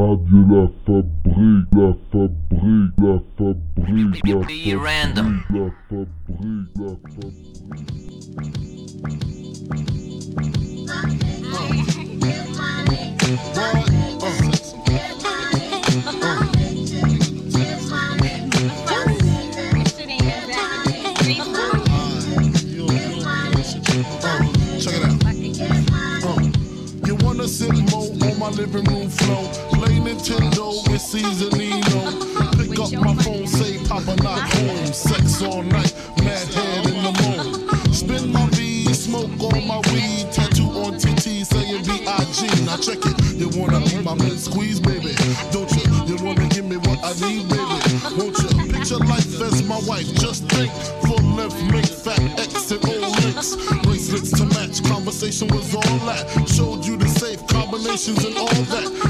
Radio La Fabrique, La Fabrique, La Fabrique, La Fabrique, random. La Fabrique, La Fabrique. Check it out. Uh, you wanna sit more on my living room floor? Seasonino. Pick up my phone, say Papa not home. Sex all night, mad head in the moon. Spin my V, smoke on my weed. Tattoo on TT saying B.I.G. Now check it. You wanna be my mid squeeze, baby? Don't you? You wanna give me what I need, baby? Won't you? Picture life as my wife. Just think, full length, make fat X and old links. Bracelets to match. Conversation was all that. Showed you the safe combinations and all that.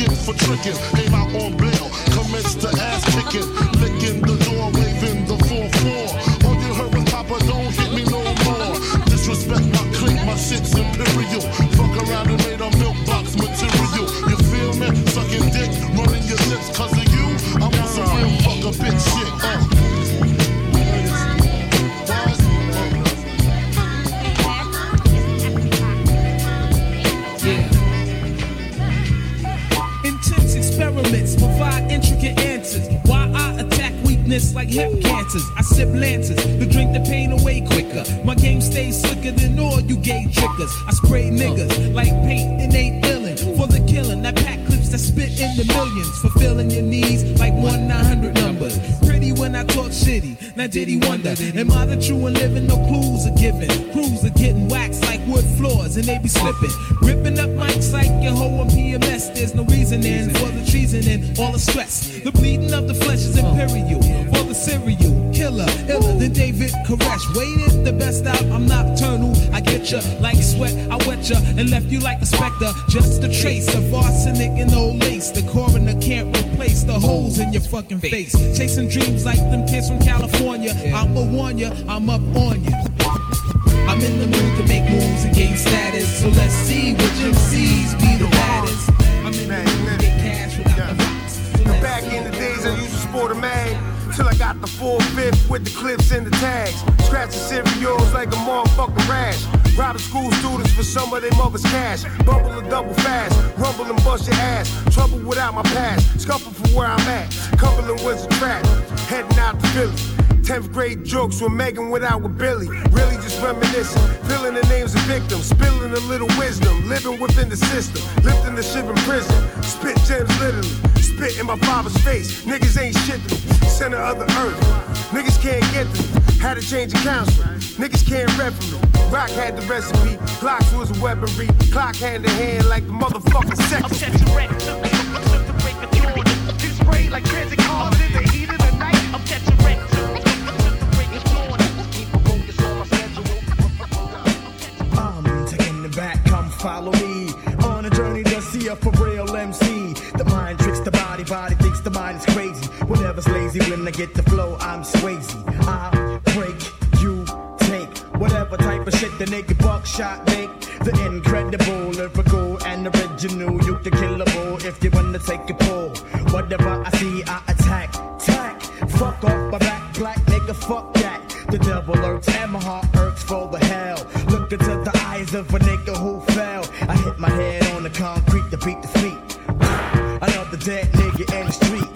get for tricking. Came out on bail, commenced to ass kicking. Like hip cancers. I sip lances to drink the pain away quicker. My game stays slicker than all you gay trickers. I spray niggas like paint and ain't illin' for the killing. I pack clips that spit in the millions, fulfilling your needs like one 900 numbers. Pretty when I talk shitty. Now did he wonder? Am I the true and living? No clues are given. Crews are getting waxed like wood floors and they be slipping. Ripping up mics like your hoe on PMS. There's no reasoning for the treason and all the stress. The bleeding of the flesh is imperial. For the serial killer, iller than David Koresh. Waited the best out. I'm nocturnal. I get ya like sweat. I wet ya and left you like a specter. Just a trace of arsenic and old lace. The coroner can't replace the holes in your fucking face. Chasing dreams like them kids from California. I'ma warn ya, I'm up on you. To and gain status. So let's see which MCs be the baddest. I'm in the mood to get cash without the. So let's Back in the days, I used to sport a mag. Till I got the full fifth with the clips and the tags. Scratching cereals like a motherfucking rash. Robbing school students for some of their mother's cash. Bubble and double fast. Rumble and bust your ass. Trouble without my past. Scuffle from where I'm at. Cumberland was a trap. Heading out to Philly. 10th grade jokes with Megan without with Billy. Really just reminiscing. Filling the names of victims. Spilling a little wisdom. Living within the system. Lifting the ship in prison. Spit gems literally. Spit in my father's face. Niggas ain't shit to me. Center of the earth. Niggas can't get to me. Had to change the counselor. Niggas can't me. Rock had the recipe. Glocks was a weaponry. Clock hand in hand like the motherfucking I'm sex. catching wreck, took the break of dawn. Hit spray like transit cars follow me. On a journey to see a for real MC. The mind tricks the body, body thinks the mind is crazy. Whatever's lazy, when I get the flow, I'm Swayze. I break, you take. Whatever type of shit the naked buckshot make. The incredible, lyrical, and original. You can kill a killable if you wanna take a pull. Whatever I see, I attack. Tack, fuck off my back, black nigga, fuck that. The devil lurks and my heart hurts for the hell. Look into the eyes of a nigga who fell. I hit my head on the concrete to beat the feet. Another dead nigga in the street.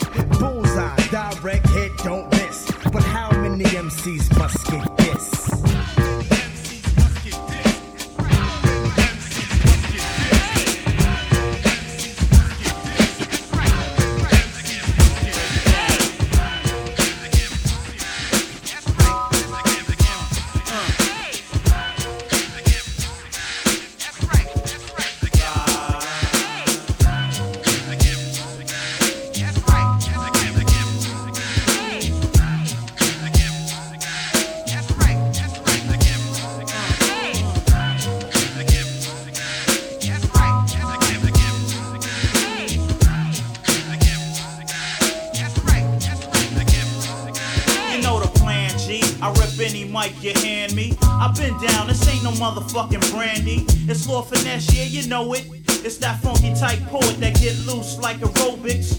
You know it. It's that funky type poet that get loose like aerobics.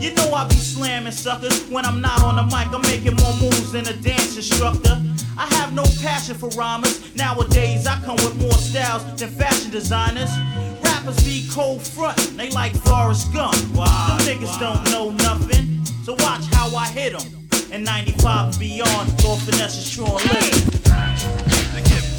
You know I be slamming suckers when I'm not on the mic. I'm making more moves than a dance instructor. I have no passion for rhymers. Nowadays I come with more styles than fashion designers. Rappers be cold front, they like Forrest Gump. Wow, Them niggas don't know nothing. So watch how I hit 'em. And 95 and beyond, Lord Finesse is true and living.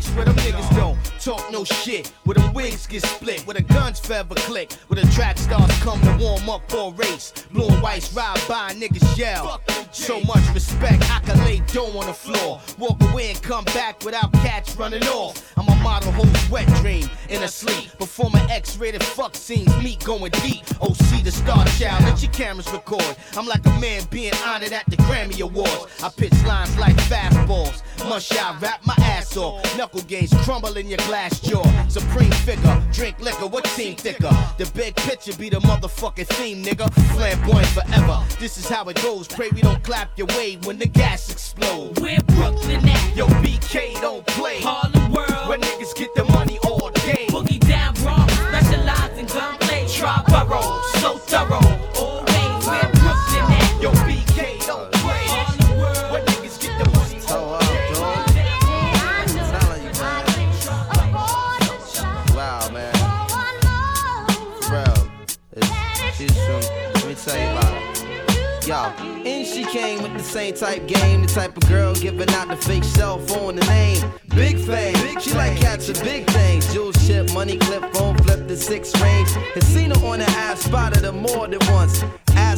Place where them niggas don't talk no shit. Where them wigs get split. Where the guns forever click. Where the track stars come to warm up for a race. Blue and whites ride by niggas yell. So much respect, I can lay dough on the floor. Walk away and come back without cats running off. I'm a model whose wet dream in a sleep. Performing X-rated fuck scenes, meat going deep. OC the star child, let your cameras record. I'm like a man being honored at the Grammy Awards. I pitch lines like fastballs. Must I rap my ass off. Knuckle games crumble in your glass jaw. Supreme figure, drink liquor, what team thicker? The big picture be the motherfucking theme, nigga. Flamboyant forever. This is how it goes. Pray we don't clap your way when the gas explodes. Where Brooklyn at? Yo, BK don't play. Harlem World. Where niggas get the money all day. Boogie down Bronx, specialize in gunplay. Try burrow, so thorough. Type game, the type of girl giving out the fake cell phone, the name. Big fame, she like cats catching big things. Jewel ship, money clip, phone flip the six range. Has seen her on the ass, spotted her more than once.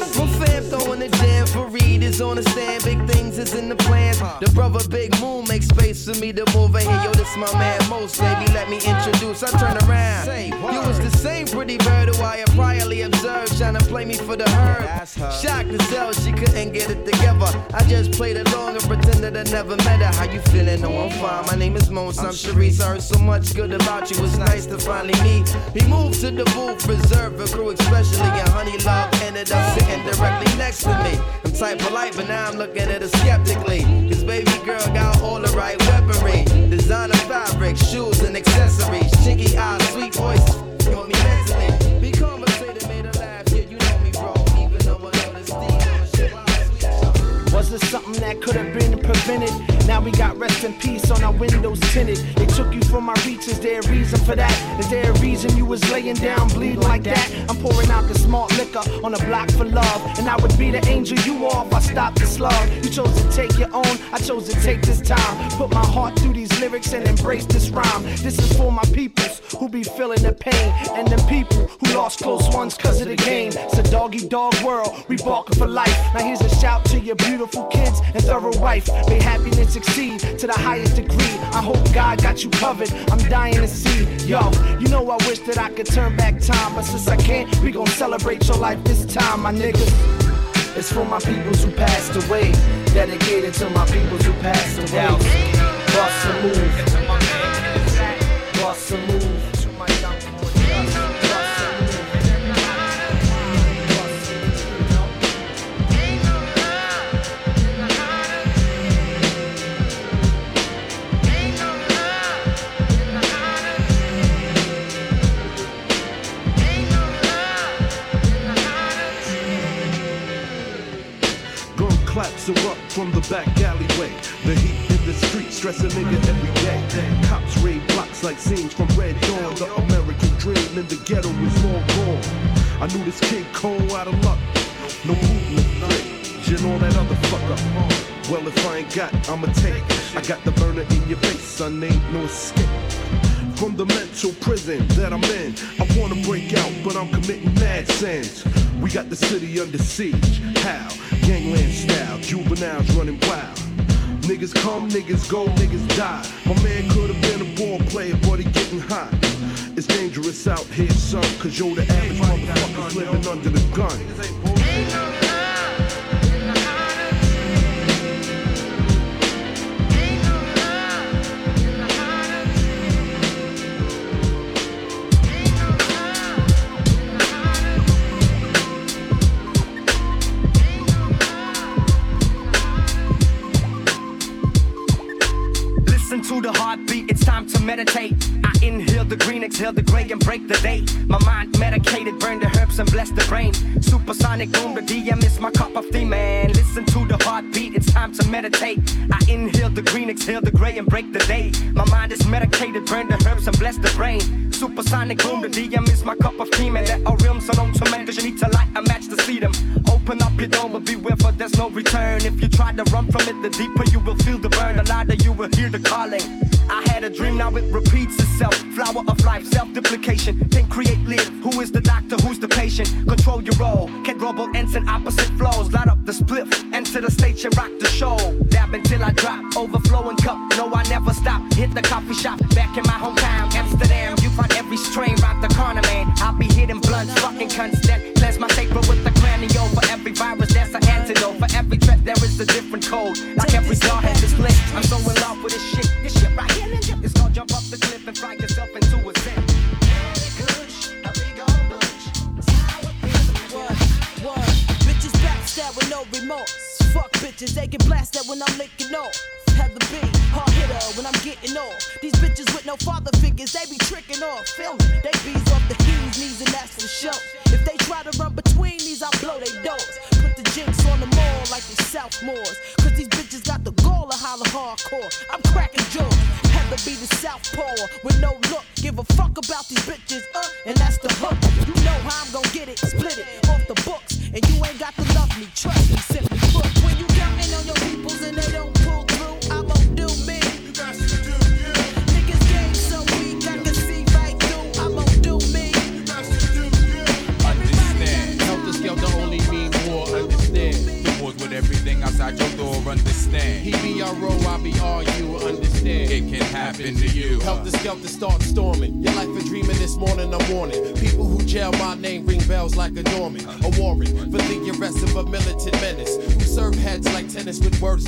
My fam throwing the jam for Reed is on the stand. Big things is in the plans. The brother Big Moon makes space for me to move in here. Yo, this my man Most, baby. Let me introduce. I turn around. You was the same pretty bird who I had priorly observed, trying to play me for the herd. Shocked to tell she couldn't get it together. I just played along and pretended I never met her. How you feeling? No, I'm fine. My name is Mons. I'm Sharice. I heard so much good about you. It's nice to finally meet. He moved to the booth, reserved for crew, especially Polite, but now I'm looking at it skeptically. Now we got rest in peace on our windows tinted. They took you from my reach. Is there a reason for that? Is there a reason you was laying down bleeding like that? I'm pouring out the smart liquor on a block for love. And I would be the angel you are if I stopped the slug. You chose to take your own. I chose to take this time. Put my heart through these lyrics and embrace this rhyme. This is for my peoples who be feeling the pain. And them people who lost close ones cause of the game. It's a doggy dog world. We barking for life. Now here's a shout to your beautiful kids and thorough wife. May happiness succeed to the highest degree. I hope God got you covered. I'm dying to see. Yo, you know I wish that I could turn back time. But since I can't, we gon' celebrate your life this time, my niggas. It's for my peoples who passed away. Dedicated to my peoples who passed away. Bust a move. Bust a move. Claps erupt from the back alleyway. The heat in the street stress a nigga every day. Cops raid blocks like scenes from Red Dawn. The American dream in the ghetto is long gone. I knew this kid cold out of luck. No movement, flick, and all that other fucker. Well, if I ain't got, I'ma take. I got the burner in your face, son, ain't no escape. From the mental prison that I'm in, I wanna break out, but I'm committing mad sins. We got the city under siege. How? Gangland style, juveniles running wild. Niggas come, niggas go, niggas die. My man could have been a ball player, but he getting hot. It's dangerous out here, son, cause yo, the average motherfucker's living under the gun. Exhale the gray, and break the day. My mind medicated, burn the herbs and bless the brain. Supersonic boom, the DM is my cup of tea, man. Listen to the heartbeat, it's time to meditate. I inhale the green, exhale the gray, and break the day. My mind is medicated, burn the herbs and bless the brain. Supersonic boom, the DM is my cup of tea, man. There are realms alone to man, cause you need to light a match to see them. Open up your dome, but beware, for there's no return. If you try to run from it, the deeper you will feel the burn. The louder you will hear the calling. I had a dream, now it repeats itself. Flower of life, self duplication. Think, create, live. Who is the doctor? Who's the patient? Control your role. Can't rubble ends in opposite flows. Light up the spliff. Enter the stage and rock the show. Dab until I drop. Overflowing cup. No, I never stop. Hit the coffee shop. Back in my hometown, Amsterdam. You find every strain rock the corner, man. I'll be hitting blunts, fucking constant. Cleanse my sacred with the cranio. For every virus, there's an antidote. For every threat, there is a different code. Like every star has its glitch. I'm so bitches, they get blasted when I'm licking off. Have the beat, hard hitter when I'm getting off. These bitches with no father figures, they be tricking off. Me? They bees off the heels, knees, and that's for sure. If they try to run between these, I'll blow they doors. Put the jinx on them all like they Southmores. Cause these bitches got the goal of holler hardcore. I'm cracking jaws. Have to be the Southpaw with no look. Give a fuck about these bitches, uh, and that's the hook.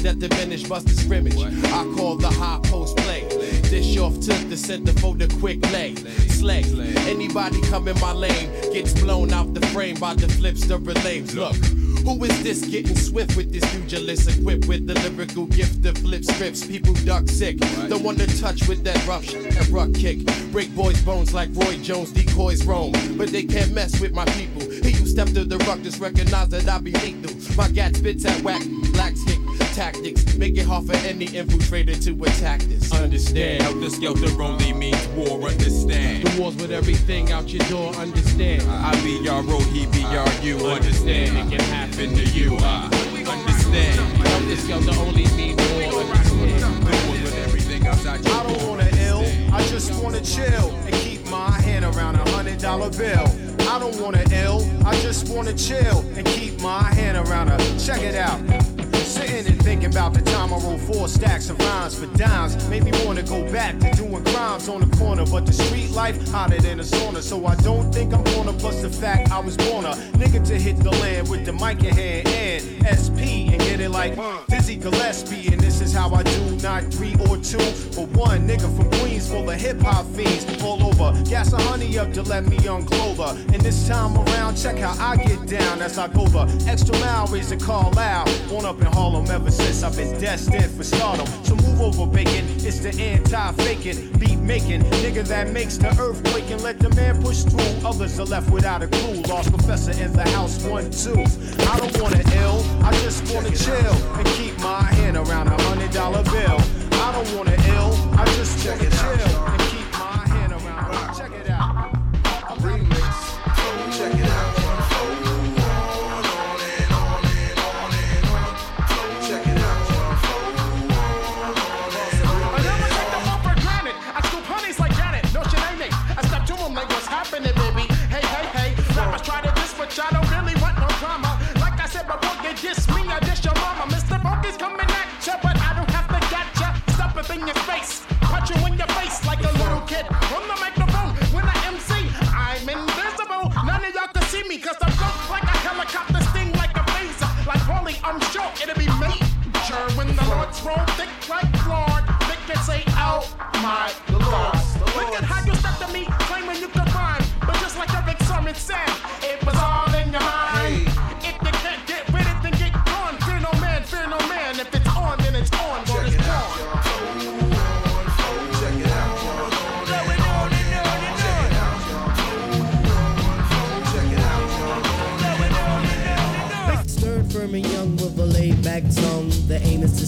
That diminish Buster scrimmage. I call the high post play. Dish off to the center for the quick lay. Slay. Anybody come in my lane gets blown out the frame by the flips, the relays. Look. Who is this getting swift with this pugilist equipped with the lyrical gift of flip scripts? People duck sick. The one to touch with that rough that rough kick. Break boys' bones like Roy Jones, decoys roam. But they can't mess with my people. He who stepped to the ruck just recognize that I be lethal. My gat spits at whack, black stick tactics. Make it hard for any infiltrator to attack this. Understand. Helter Skelter only means war. Understand. The wars with everything out your door, understand. I be your row, he be your you. Understand. It can happen to you. I understand. Helter Skelter only mean war, understand. The wars with everything outside your door. I door. don't wanna ill, I just wanna chill and keep my hand around a hundred dollar bill. I don't wanna ill, I just wanna chill and keep my hand around a check it out. Sitting and thinking about the time I wrote four stacks of rhymes for dimes. Made me wanna go back to doing crimes on the corner. But the street life hotter than a sauna. So I don't think I'm gonna plus the fact I was born a nigga to hit the land with the mic in hand and SP and get it like Dizzy Gillespie. And this is how I do, not three or two, but one nigga from Queens full of hip hop fiends all over. Gas a honey up to let me unclothe her. And this time around, check how I get down as I go the extra mile, raise the call out. Born up in Harlem ever since I've been destined for stardom. So move over, bacon. It's the anti-faking, beat making nigga that makes the earth quake and let the man push through. Others are left without a clue. Lost professor the house, one, two. I don't wanna ill, I just wanna chill and keep my hand around a hundred dollar bill. I don't wanna ill, I just wanna chill blunts roll thick like Lord. They can say, oh my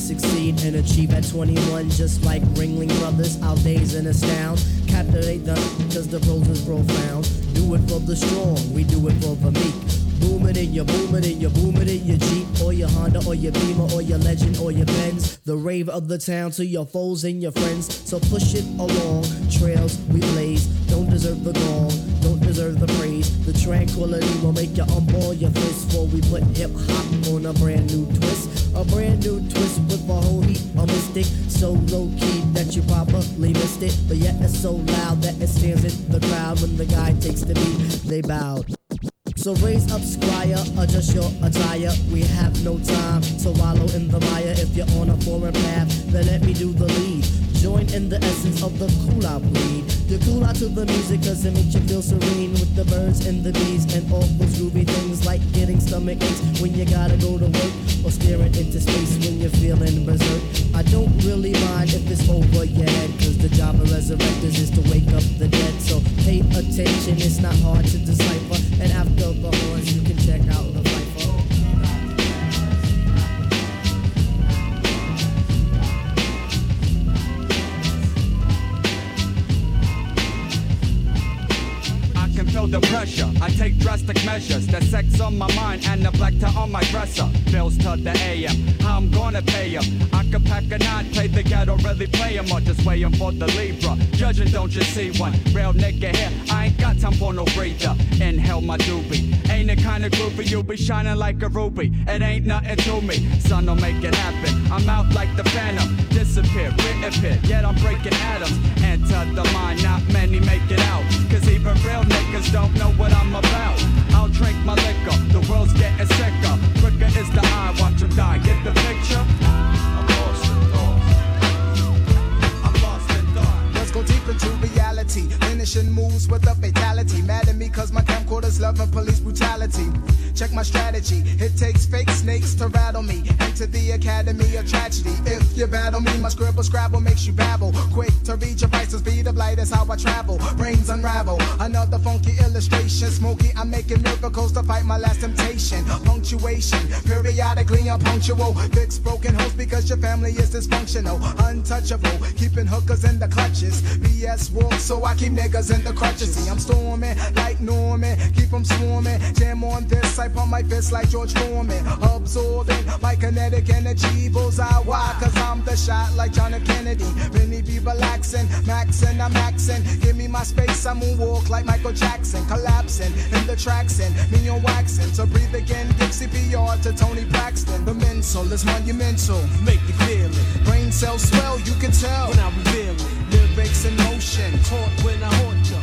succeed and achieve at 21, just like Ringling Brothers. Our days in and astound. Captivate them, cause the pros is profound. Do it for the strong, we do it for the meek. Boom it in your boom it in your boom it in your Jeep or your Honda or your Beamer or your Legend or your Benz. The rave of the town to your foes and your friends. So push it along. Trails we blaze. Don't deserve the gong. Don't deserve the praise. The tranquility will make you unball your fist for we put hip hop on a brand new twist. A brand new twist with a whole heap of mystic. So low key that you probably missed it. But yet it's so loud that it stands in the crowd when the guy takes the beat. They bowed. So raise up, squire, adjust your attire. We have no time to wallow in the mire. If you're on a foreign path, then let me do the lead. Join in the essence of the cool out breed. You cool out to the music cause it makes you feel serene with the birds and the bees and all those groovy things like getting stomach aches when you gotta go to work or staring into space when you're feeling berserk. I don't really mind if it's over your head cause the job of resurrectors is to wake up the dead. So pay attention, it's not hard to decipher. And after The pressure. I take drastic measures. The sex on my mind and the black tie on my dresser. Bills to the AM. How I'm gonna pay pay 'em. I could pack a nine, play the ghetto, really play 'em, or just waiting for the Libra. Judging, don't you see one? Real nigga here. I ain't got time for no breather. Inhale my doobie. Ain't the kind of groovy you be shining like a ruby. It ain't nothing to me. Son, don't make it happen. I'm out like the phantom. Disappear, reappear. Yet I'm breaking atoms. Enter the mind, not many make it out. Cause even real niggas don't know what I'm about. I'll drink my liquor, the world's getting sicker. Quicker is the eye, watch 'em die. Get the picture? Deep into reality. Finishing moves with a fatality. Mad at me cause my camcorders love and police brutality. Check my strategy. It takes fake snakes to rattle me. Enter the academy of tragedy. If you battle me, my scribble scrabble makes you babble. Quick to read your prices, speed of light is how I travel. Brains unravel. Another funky illustration. Smoky, I'm making miracles to fight my last temptation. Punctuation, periodically unpunctual. Fix broken hosts because your family is dysfunctional. Untouchable, keeping hookers in the clutches. BS walk, so I keep niggas in the crutches. See, I'm storming like Norman, keep them swarming. Jam on this, I pump my fist like George Foreman. Absorbing my kinetic energy. Bullseye, why? Cause I'm the shot like John F. Kennedy. Benny be relaxing, maxing, I'm maxing. Give me my space, I moonwalk like Michael Jackson. Collapsing in the tracks and me on waxing. To breathe again, give CPR to Toni Braxton. The mental is monumental, make you feel it. Brain cells swell, you can tell when I reveal it. Lyrics in motion, taught when I haunt you.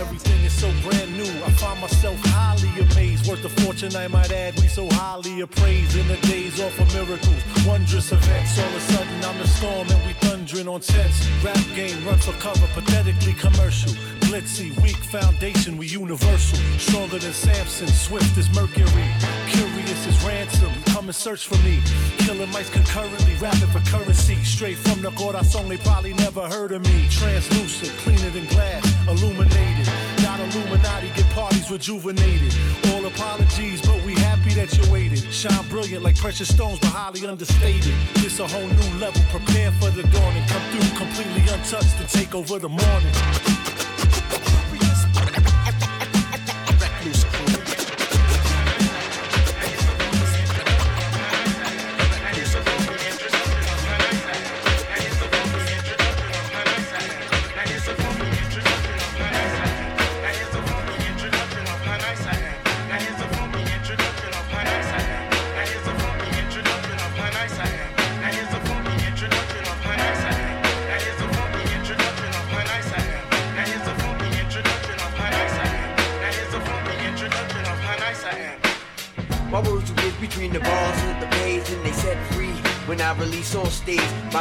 Everything is so brand new. I find myself highly amazed. Worth a fortune, I might add. We so highly appraised in the days off of miracles. Wondrous events. All of a sudden, I'm the storm and we thundering on tents. Rap game, run for cover, pathetically commercial. Glitzy, weak foundation, we universal. Stronger than Samson, swift as Mercury. Curious as ransom, come and search for me. Killing mice concurrently, rapping for currency. Straight from the song, they probably never heard of me. Translucent, cleaner than glass, illuminated. Not Illuminati, get parties rejuvenated. All apologies, but we happy that you waited. Shine brilliant like precious stones, but highly understated. This a whole new level, prepare for the dawn and come through completely untouched to take over the morning.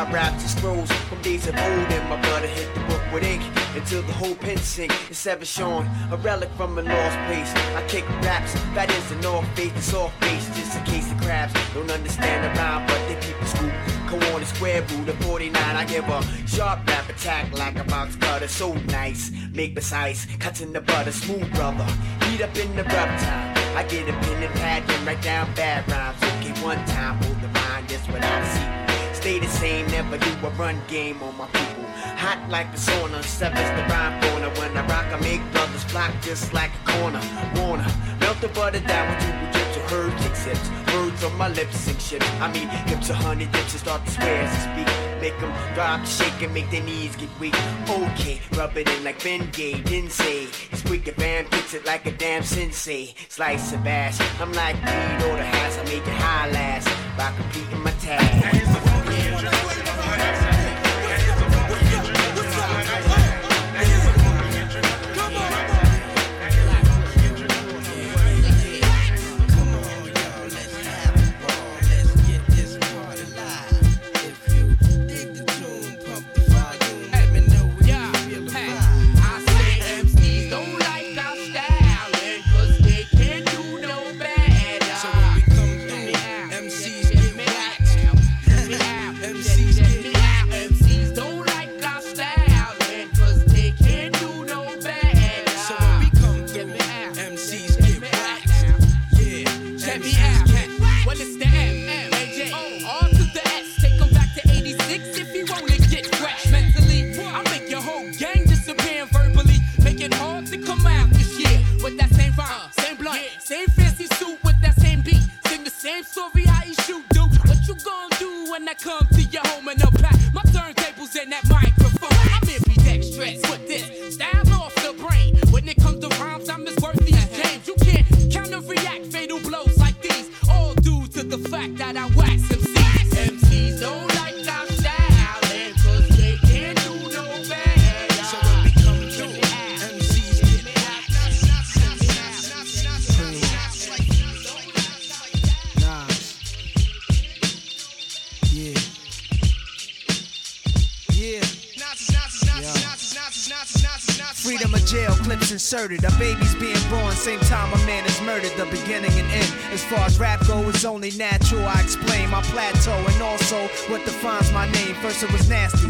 My raps are scrolls from days of old, and my brother hit the book with ink until the whole pen sink. It's ever shown, a relic from a lost place. I kick raps, that is the north face, the soft face, just in case the crabs. Don't understand the rhyme, but they keep the scoop. Come on the square root of 49. I give a sharp rap attack like a box cutter. So nice, make precise, cuts in the butter, smooth brother. Heat up in the time. I get a pen and pad and write down bad rhymes. Okay, one time, hold the line, that's what I see. Stay the same, never do a run game on my people. Hot like the sauna, severs the rhyme corner. When I rock, I make brothers flock just like a corner. Wanna melt the butter down with chips or heard kick sips. Words on my lips and shit. I mean, hips a hundred dips and start to swear as I speak. Make them drop, shake and make their knees get weak. Okay, rub it in like Ben Gay, didn't say. Squeak a band, fix it like a damn sensei. Slice and bash, I'm like weed or the hash. I make it high last by completing my task. Check come out only natural. I explain my plateau and also what defines my name. First it was nasty,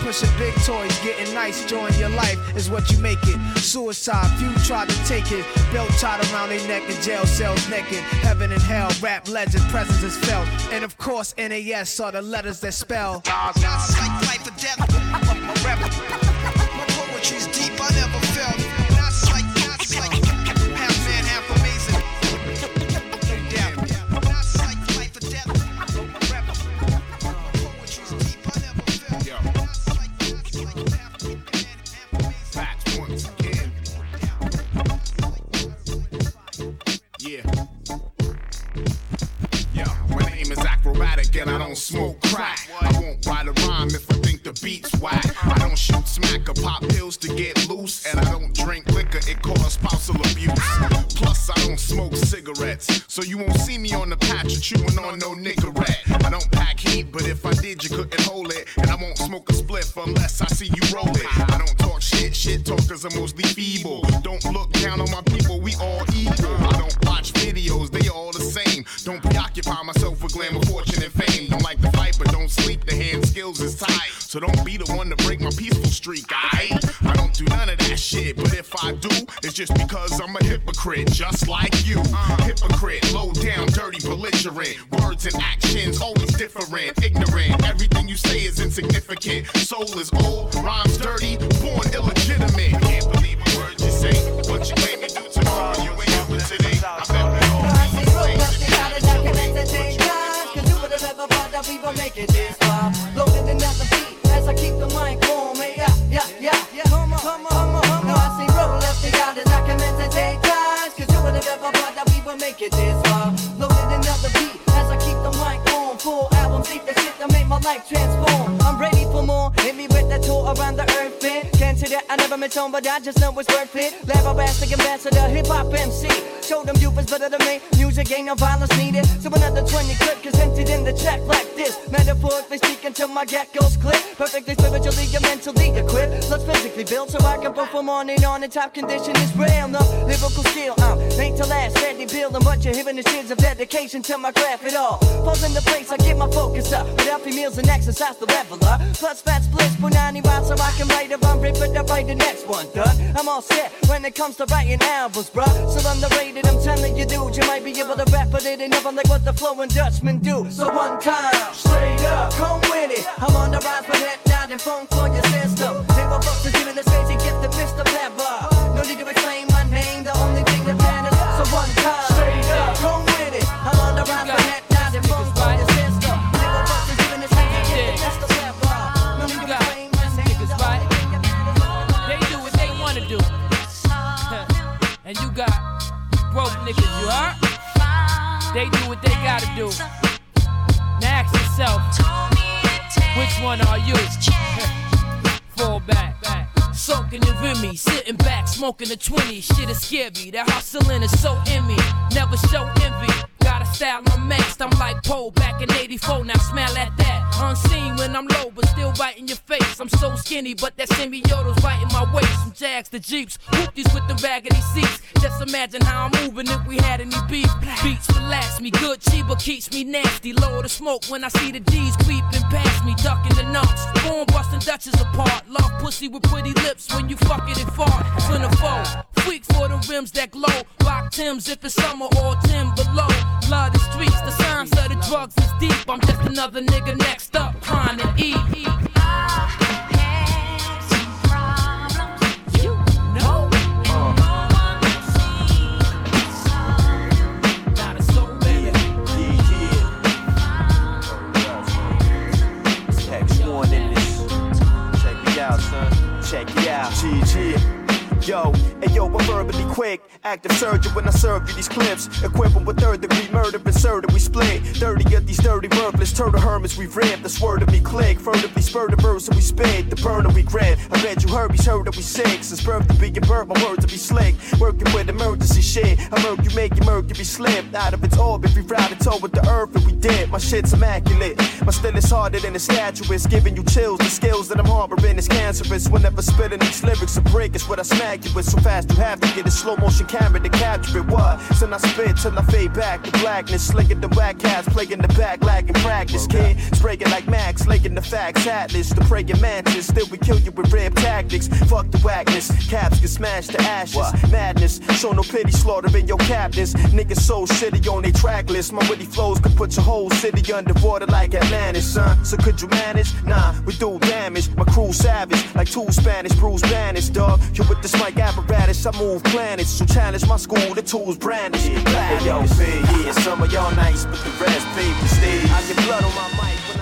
Pushing big toys, getting nice. Enjoying your life is what you make it. Suicide, few tried to take it. Belt tied around their neck in jail cells naked. Heaven and hell, rap legend, presence is felt. And of course, NAS are the letters that spell. life or death. Just because I'm a hypocrite, just like you. Hypocrite, low down, dirty, belligerent. Words and actions always different, ignorant. Everything you say is insignificant. Soul is old, rhymes dirty, born illegitimate. Met Tone, but I just know it's worth it. Labastic ambassador, hip hop MC. Show them you is better than me. Music ain't no violence needed. So another 20 clip is emptied in the check like this. Metaphorically speaking till my get goes clip. Perfectly spiritually and mentally equipped. Plus physically built so I can perform on and on in top condition is real. No lyrical skill. Uh. I'm made to last, steady building. What you're hearing is years of dedication to my craft at all. Falls in the place, I get my focus up. With healthy meals and exercise the level up. Plus fat splits for 90 miles so I can write a run, rip it up, write the next one, duh. I'm all set when it comes to writing albums, bruh. So underrated, I'm telling you, dude, you might be able to rap, but it ain't never like what the flowing Dutchman do. So one time, straight up, come with it. I'm on the rise, but head down and phone for your system. They were folks giving this crazy gift to Mr. Pepper. No need to explain my name, the only back, smoking a 20. Shit is scary, that hustling is so in me. Never show envy. Got a style I'm unmatched, I'm like Poe back in 84, now skinny, but that semi-auto's right in my waist. From Jags to Jeeps, whoopties with the raggedy seats. Just imagine how I'm moving if we had any beef. Beats relax me, good Chiba keeps me nasty. Lower the smoke when I see the D's creeping past me, ducking the nuts. Born busting Dutches apart. Love pussy with pretty lips when you fuck it and fart. Centerfold. Freak for the rims that glow. Rock Tims if it's summer or Tim below. Love the streets, the signs of the drugs is deep. I'm just another nigga next up, trying to eat. Check it out. GG. Yo, and yo, I'm verbally quick. Active surgeon when I serve you these clips. Equip with third degree murder, inserted, we split. 30 of these dirty worthless turtle hermits we rip. The word of me click. Furtively spur the verse and we spit. The burner we grab. I bet you heard he's heard that we sick. Since birth to be your bird, my words to be slick. Working with emergency shit. I murk you, make your mercury slip. Out of its orbit, we routed toe with the earth and we did. My shit's immaculate. My still is harder than a statue. It's giving you chills. The skills that I'm harboring is cancerous. Whenever spitting these lyrics, a break is what I smack you with. So fast you have to get a slow motion camera to capture it. What? So I spit till I fade back to blackness. Slinging the whack cats, playing the back, lagging practice. Kid, spraying like Max, laying the facts, Atlas. The praying mantis, still we kill you with rib tactics. Fuck the whackness, caps get smashed to ashes. Madness, show no pity, slaughtering your captains. Niggas so shitty on they track list. My witty flows could put your whole city underwater like Atlantis, son. So could you manage? Nah, we do damage. My crew savage, like two Spanish bruised banish, dog. You with mic apparatus, I move planets. So challenge my school, the tools brandish. Hey, yo, yeah, some of y'all nice, but the rest, baby, stay. I get blood on my mic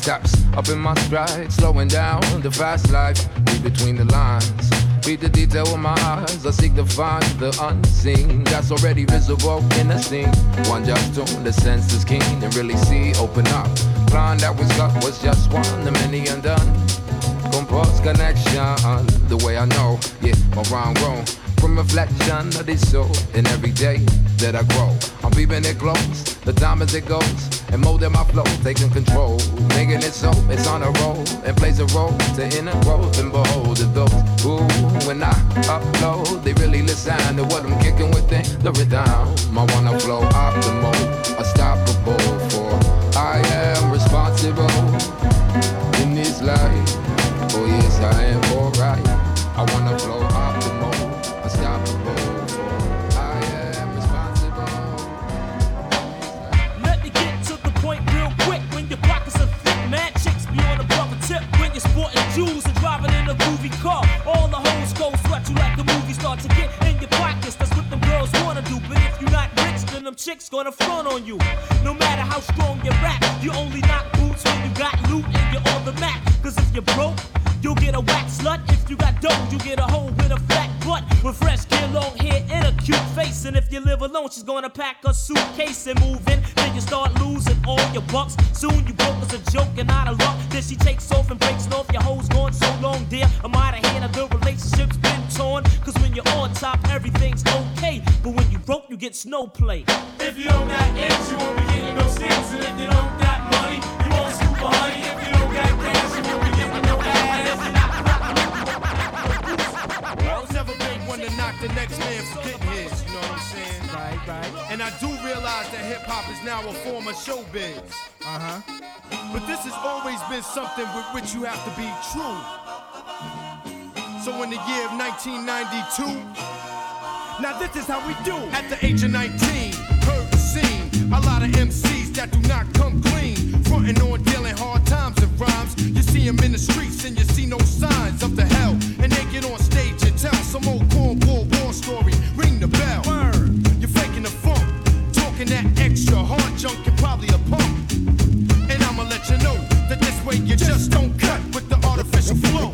steps up in my stride, slowing down the fast life. Read between the lines. Read the detail with my eyes. I seek to find the unseen that's already visible in the scene. One just tune, the senses keen and really see, open up. Plan that was got was just one, the many undone. Compose connection, the way I know, yeah, my rhyme grown from reflection of this soul. And every day that I grow, I'm peeping it close. The diamonds it goes, and mold molding my flow, taking control, making it so it's on a roll and plays a role to inner growth. And behold, to those who, when I upload, they really listen to what I'm kicking within the rhythm. I wanna flow optimal, unstoppable. For I am responsible in this life. Oh yes, I am start to get in your pockets. That's what them girls wanna do. But if you're not rich, then them chicks gonna front on you. No matter how strong you rap, you only knock boots when you got loot and you're on the map. Cause if you're broke, You'll get a whack slut if you got dough. You get a hoe with a fat butt with fresh hair, long hair, and a cute face. And if you live alone, she's gonna pack a suitcase and move in. Then you start losing all your bucks. Soon you broke as a joke and out of luck. Then she takes off and breaks off. Your hoe's gone so long, dear. I might have had a good relationship's been torn. Cause when you're on top, everything's okay. But when you broke, you get snow play. If you don't got ends, you won't be getting no stamps. And if you don't got money, you won't scoop a honey. If you don't got cash, you won't be getting no ass. I was never been one to knock the next man for getting his, you know what I'm saying? Right, right. And I do realize that hip hop is now a form of showbiz. Uh huh. But this has always been something with which you have to be true. So in the year of 1992, now this is how we do. At the age of 19, heard the scene. A lot of MCs that do not come clean. Frontin' on dealing hard times and rhymes. You see them in the streets and you see no signs of the hell. And they get on stage and tell some old cornball war story. Ring the bell. You're faking the funk. Talking that extra hard junk, you're probably a punk. And I'ma let you know that this way you just don't cut with the artificial flow.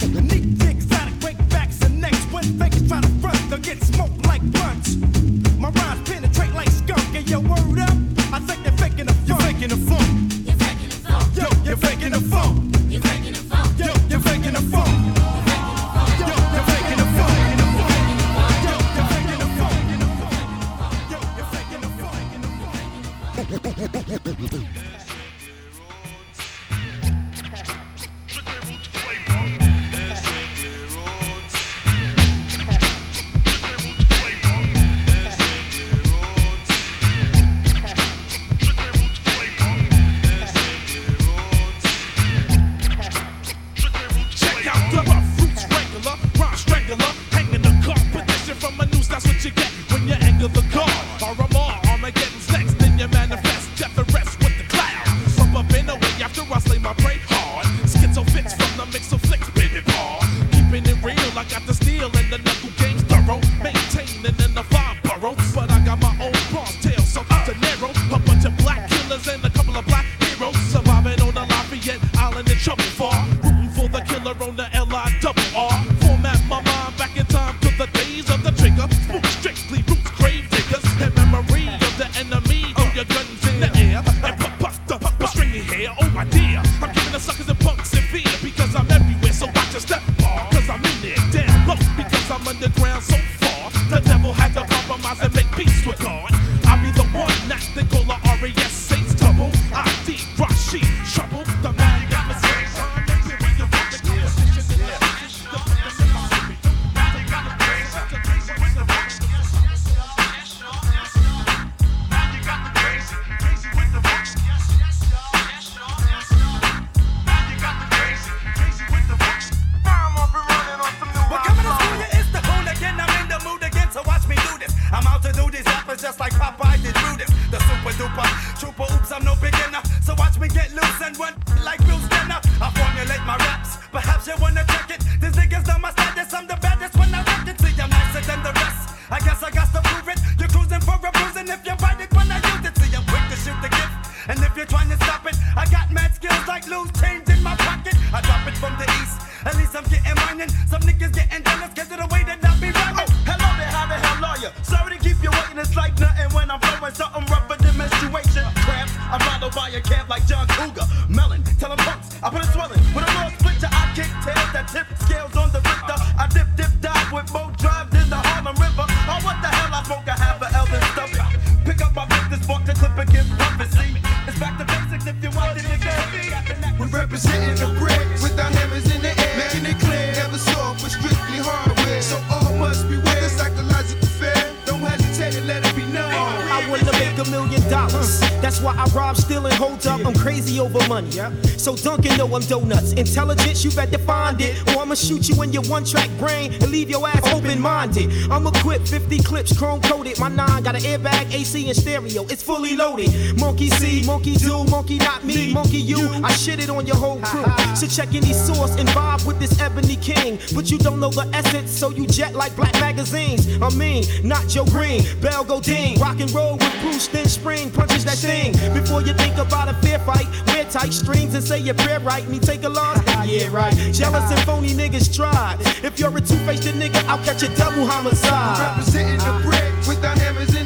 Money. So Duncan know I'm donuts. Intelligence, you better find it. I'ma shoot you in your one track brain and leave your ass open minded. I'ma equipped 50 clips, chrome coated. My nine got an airbag, AC, and stereo. It's fully loaded. Monkey see, monkey do, monkey not me, monkey you. I shit it on your whole crew. So check any source and vibe with this Ebony King. But you don't know the essence, so you jet like black magazines. I mean, not Joe Green, Bell go ding. Rock and roll with Bruce, then spring punches that thing. Before you think about a fair fight, wear tight strings and say your prayer right. Me take a loss? Yeah, right. Jealous and phony niggas try. If you're a two-faced nigga, I'll catch a double homicide. Representing the brick with our hammers in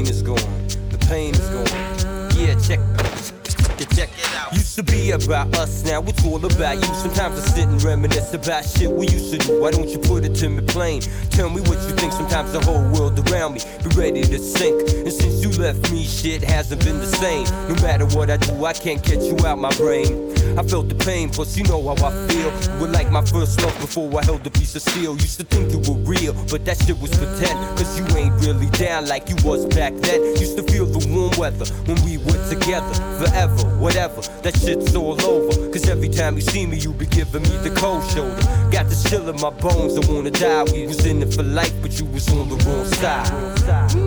Rain is gone, the pain is gone. Yeah, check. Check it out. Used to be about us, now it's all about you. Sometimes I sit and reminisce about shit we used to do. Why don't you put it to me plain? Tell me what you think. Sometimes the whole world around me be ready to sink. And since you left me, shit hasn't been the same. No matter what I do, I can't get you out my brain. I felt the pain, plus you know how I feel. You were like my first love before I held a piece of steel. Used to think you were real, but that shit was pretend. Cause you ain't really down like you was back then. Used to feel the warm weather when we were together. Forever, whatever, that shit's all over. Cause every time you see me, you be giving me the cold shoulder. Got the chill in my bones, I wanna die. We was in it for life, but you was on the wrong side.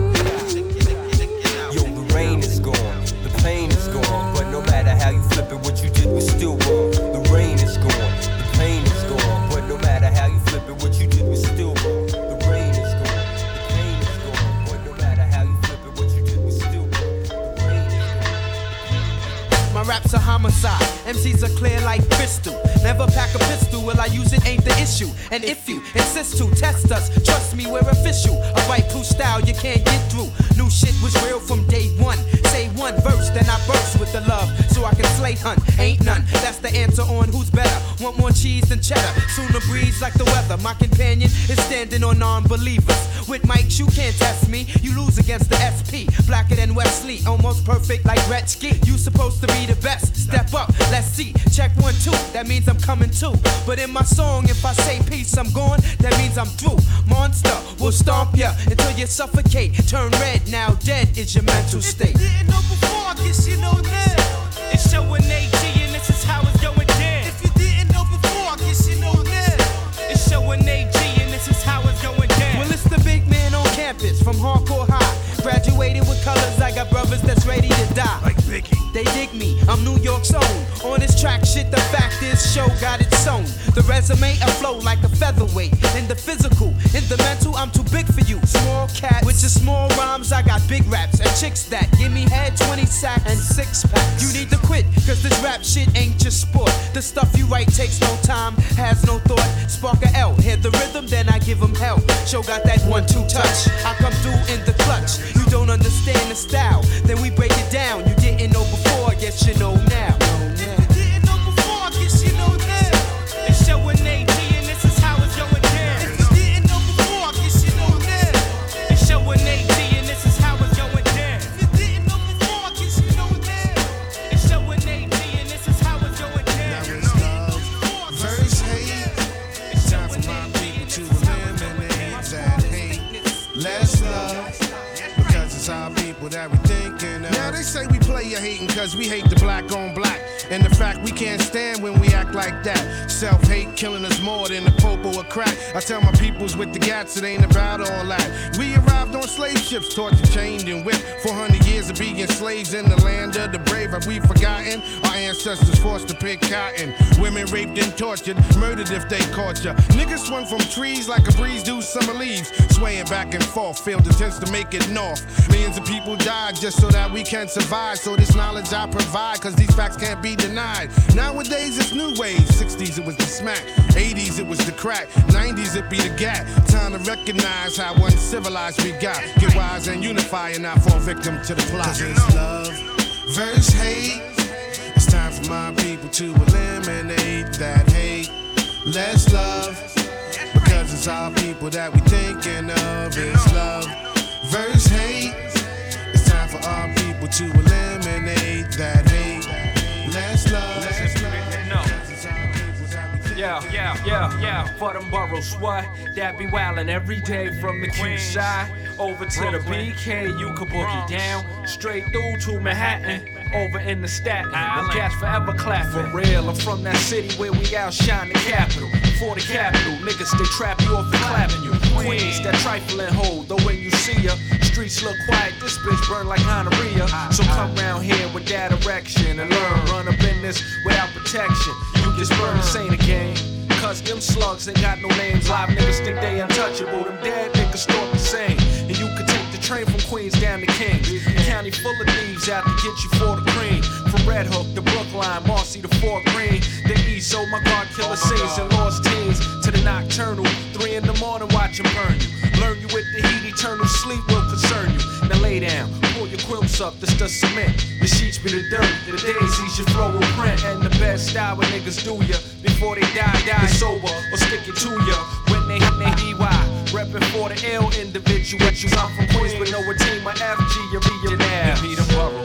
Was still wrong. The rain is gone, the pain is gone. But no matter how you flip it, what you did was still wrong. The rain is gone, the pain is gone. But no matter how you flip it, what you did was still wrong. The rain is My raps are homicide. MCs are clear like crystal. Never pack a pistol. Will I use it? Ain't the issue. And if you insist to test us, trust me, we're official. A right blue style you can't get through. New shit was real from day one. Say one verse, then I burst with the love so I can slay hunt. Ain't none. That's the answer on who's better. Want more cheese than cheddar. Sooner breeze like the weather. My companion is standing on non-believers. With mics, you can't test me. You lose against the SP. Blacker than Wesley. Almost perfect like Gretzky. You supposed to be the best. Step up, let's see. Check one, two. That means I'm coming too. But in my song, if I say peace, I'm gone. That means I'm through. Monster will stomp ya until you suffocate. Turn red, now dead is your mental state. Didn't know before, I guess you know now. It's Show and AG and this is how it's going down. If you didn't know before, I guess you know now. It's Show and AG and this is how it's going down. Well, it's the big man on campus from hardcore high. Graduated with colors, I got brothers that's ready to die. Like They dig me, I'm New York's own. On this track, shit, the fact is, show got its own. The resume, I flow like a featherweight. In the physical, in the mental, I'm too big for you. Small cat with your small rhymes, I got big raps and chicks that give me head 20 sacks and six packs. You need to quit, cause this rap shit ain't just sport. The stuff you write takes no time, has no thought. Spark a L, hear the rhythm, then I give 'em hell. Show got that one two touch. I come through in the clutch. You don't understand the style, then we break it down. You didn't know before, guess you know now. Hating cause we hate the black on black. And the fact we can't stand when we act like that. Self hate killing us more than the popo or crack. I tell my peoples with the gats, it ain't about all that. We on slave ships, tortured, chained, and whipped. 400 years of being slaves in the land of the brave. Have we forgotten? Our ancestors forced to pick cotton. Women raped and tortured, murdered if they caught ya. Niggas swung from trees like a breeze do summer leaves. Swaying back and forth, failed attempts to make it north. Millions of people died just so that we can survive. So this knowledge I provide, cause these facts can't be denied. Nowadays it's new ways. 60s it was the smack, 80s it was the crack, 90s it be the gap. Time to recognize how uncivilized we got. Get wise and unify and not fall victim to the plot. Cause it's love versus hate. It's time for my people to eliminate that hate. Less love. Because it's our people that we thinking of. It's love versus hate. It's time for our people to eliminate that hate. Less love. Yeah, yeah, yeah, yeah, for them boroughs, what? That be wildin' every day from the Q side over to the BK, you can boogie down, straight through to Manhattan. Over in the Staten, them cats forever clapping. For real, I'm from that city where we outshine the capital. For the capital, niggas they trap you off and clapping you. Queens, that trifling hold, though when you see her, streets look quiet, this bitch burn like gonorrhea. So come round here with that erection and learn, run a business without protection. This ain't a game. Cause them slugs ain't got no names. Live niggas think they untouchable. Them dead niggas talk the same. And you can take the train from Queens down to Kings. County full of thieves out to get you for the cream. From Red Hook to Brookline, Marcy to Fort Greene. The East, so my God, killer scenes and lost teens. To the nocturnal, three in the morning, watch 'em burn you. Learn you with the heat, eternal sleep will concern you. Now lay down, pull your quilts up, this the cement. The sheets be the dirt, the daisies your flow will print. And the best style niggas do ya before they die, die sober or stick it to ya when they hit they DY. Reppin' for the ill individual. I'm from Queens, but know a team of FG, you be your now. Why?